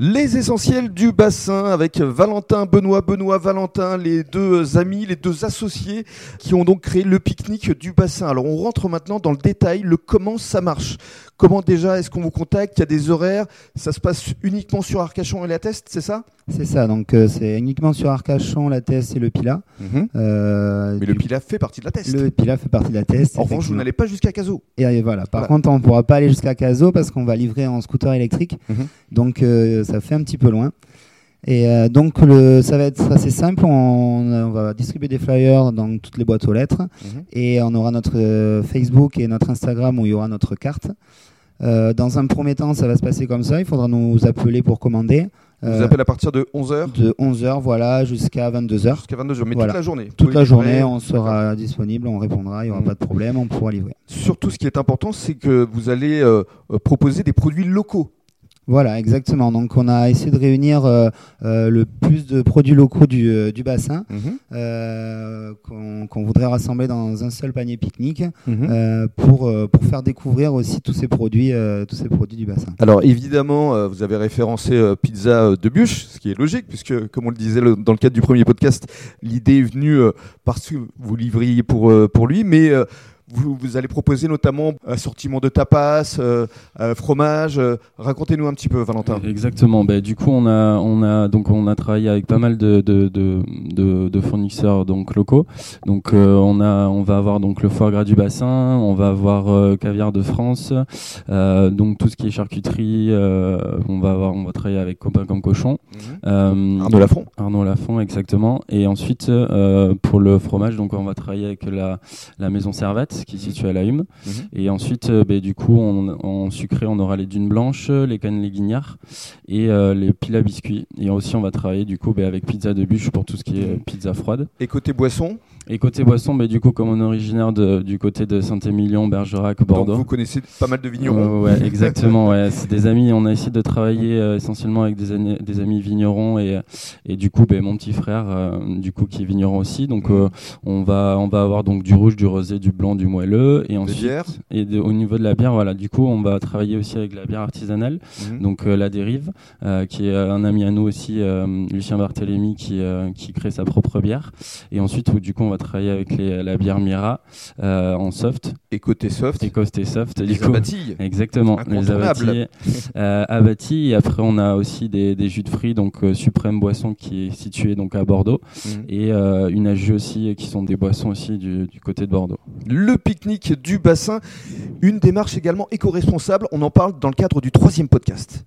Les essentiels du bassin avec Valentin, Benoît, Benoît, Valentin, les deux amis, les deux associés qui ont donc créé le pique-nique du bassin. Alors on rentre maintenant dans le détail, le comment ça marche. Comment déjà est-ce qu'on vous contacte? Il y a des horaires Ça se passe uniquement sur Arcachon et la Teste, c'est ça? C'est ça, donc euh, c'est uniquement sur Arcachon, la Teste et le Pila. Euh, Mais le Pila fait partie de la Teste. Le Pila fait partie de la Teste. En revanche, vous n'allez pas jusqu'à Caso. Et voilà. Par contre, on ne pourra pas aller jusqu'à Caso parce qu'on va livrer en scooter électrique. Mhm. Donc euh, ça fait un petit peu loin. Et euh, donc le, ça va être assez simple. On, va distribuer des flyers dans toutes les boîtes aux lettres mhm. et on aura notre euh, Facebook et notre Instagram où il y aura notre carte. dans un premier temps, ça va se passer comme ça. Il faudra nous appeler pour commander. On vous appelle à partir de 11h De 11h, voilà, jusqu'à 22h. Jusqu'à 22h, mais toute la journée. Toute la journée, on sera disponible, on répondra, il n'y aura mhm. pas de problème, on pourra livrer. Surtout, ce qui est important, c'est que vous allez proposer des produits locaux. Voilà, exactement. Donc on a essayé de réunir euh, euh, le plus de produits locaux du, euh, bassin mhm. qu'on voudrait rassembler dans un seul panier pique-nique mhm. pour, pour faire découvrir aussi tous ces produits, tous ces produits du bassin. Alors évidemment, vous avez référencé pizza de bûche, ce qui est logique puisque comme on le disait dans le cadre du premier podcast, l'idée est venue parce que vous livriez pour, pour lui, mais vous, allez proposer notamment un assortiment de tapas, euh, euh, fromage. Euh, racontez-nous un petit peu, Valentin. Exactement. Ben, du coup, on a, on a, donc, on a travaillé avec pas mal de, de, de, de fournisseurs donc, locaux. Donc, on, a, on va avoir donc, le foie gras du bassin, on va avoir caviar de France, donc tout ce qui est charcuterie. on, va avoir, on va travailler avec Copain comme Cochon. Mhm. Arnaud Lafont. Arnaud Lafont, exactement. Et ensuite, pour le fromage, donc, on va travailler avec la, la maison Servette qui est situé à la Hume. Mhm. Et ensuite, euh, ben, du coup, en sucré, on aura les dunes blanches, les cannes les guignards et euh, les piles à biscuits. Et aussi, on va travailler du coup ben, avec pizza de bûche pour tout ce qui est mhm. pizza froide. Et côté boisson et côté boisson, bah, du coup, comme on est originaire de, du côté de Saint-Émilion, Bergerac, Bordeaux. vous connaissez pas mal de vignerons. ouais, exactement. ouais. C'est des amis. On a essayé de travailler euh, essentiellement avec des, des, amis vignerons et, et du coup, bah, mon petit frère, euh, du coup, qui est vigneron aussi. Donc, euh, on va on va avoir donc du rouge, du rosé, du blanc, du moelleux et ensuite et au niveau de la bière, voilà. Du coup, on va travailler aussi avec la bière artisanale, mhm. donc la Dérive, qui est un ami à nous aussi, Lucien Barthélémy, qui qui crée sa propre bière. Et ensuite, du coup, on va travailler avec la bière Mira euh, en soft. Et côté soft Et côté soft. Les abattis. Exactement. Les abattis. Euh. Et après, on a aussi des, jus de fruits, donc euh, Suprême Boisson qui est situé donc à Bordeaux. Mhm. Et une AG aussi, qui sont des boissons aussi du, du côté de Bordeaux. Le pique-nique du bassin, une démarche également éco-responsable. On en parle dans le cadre du troisième podcast.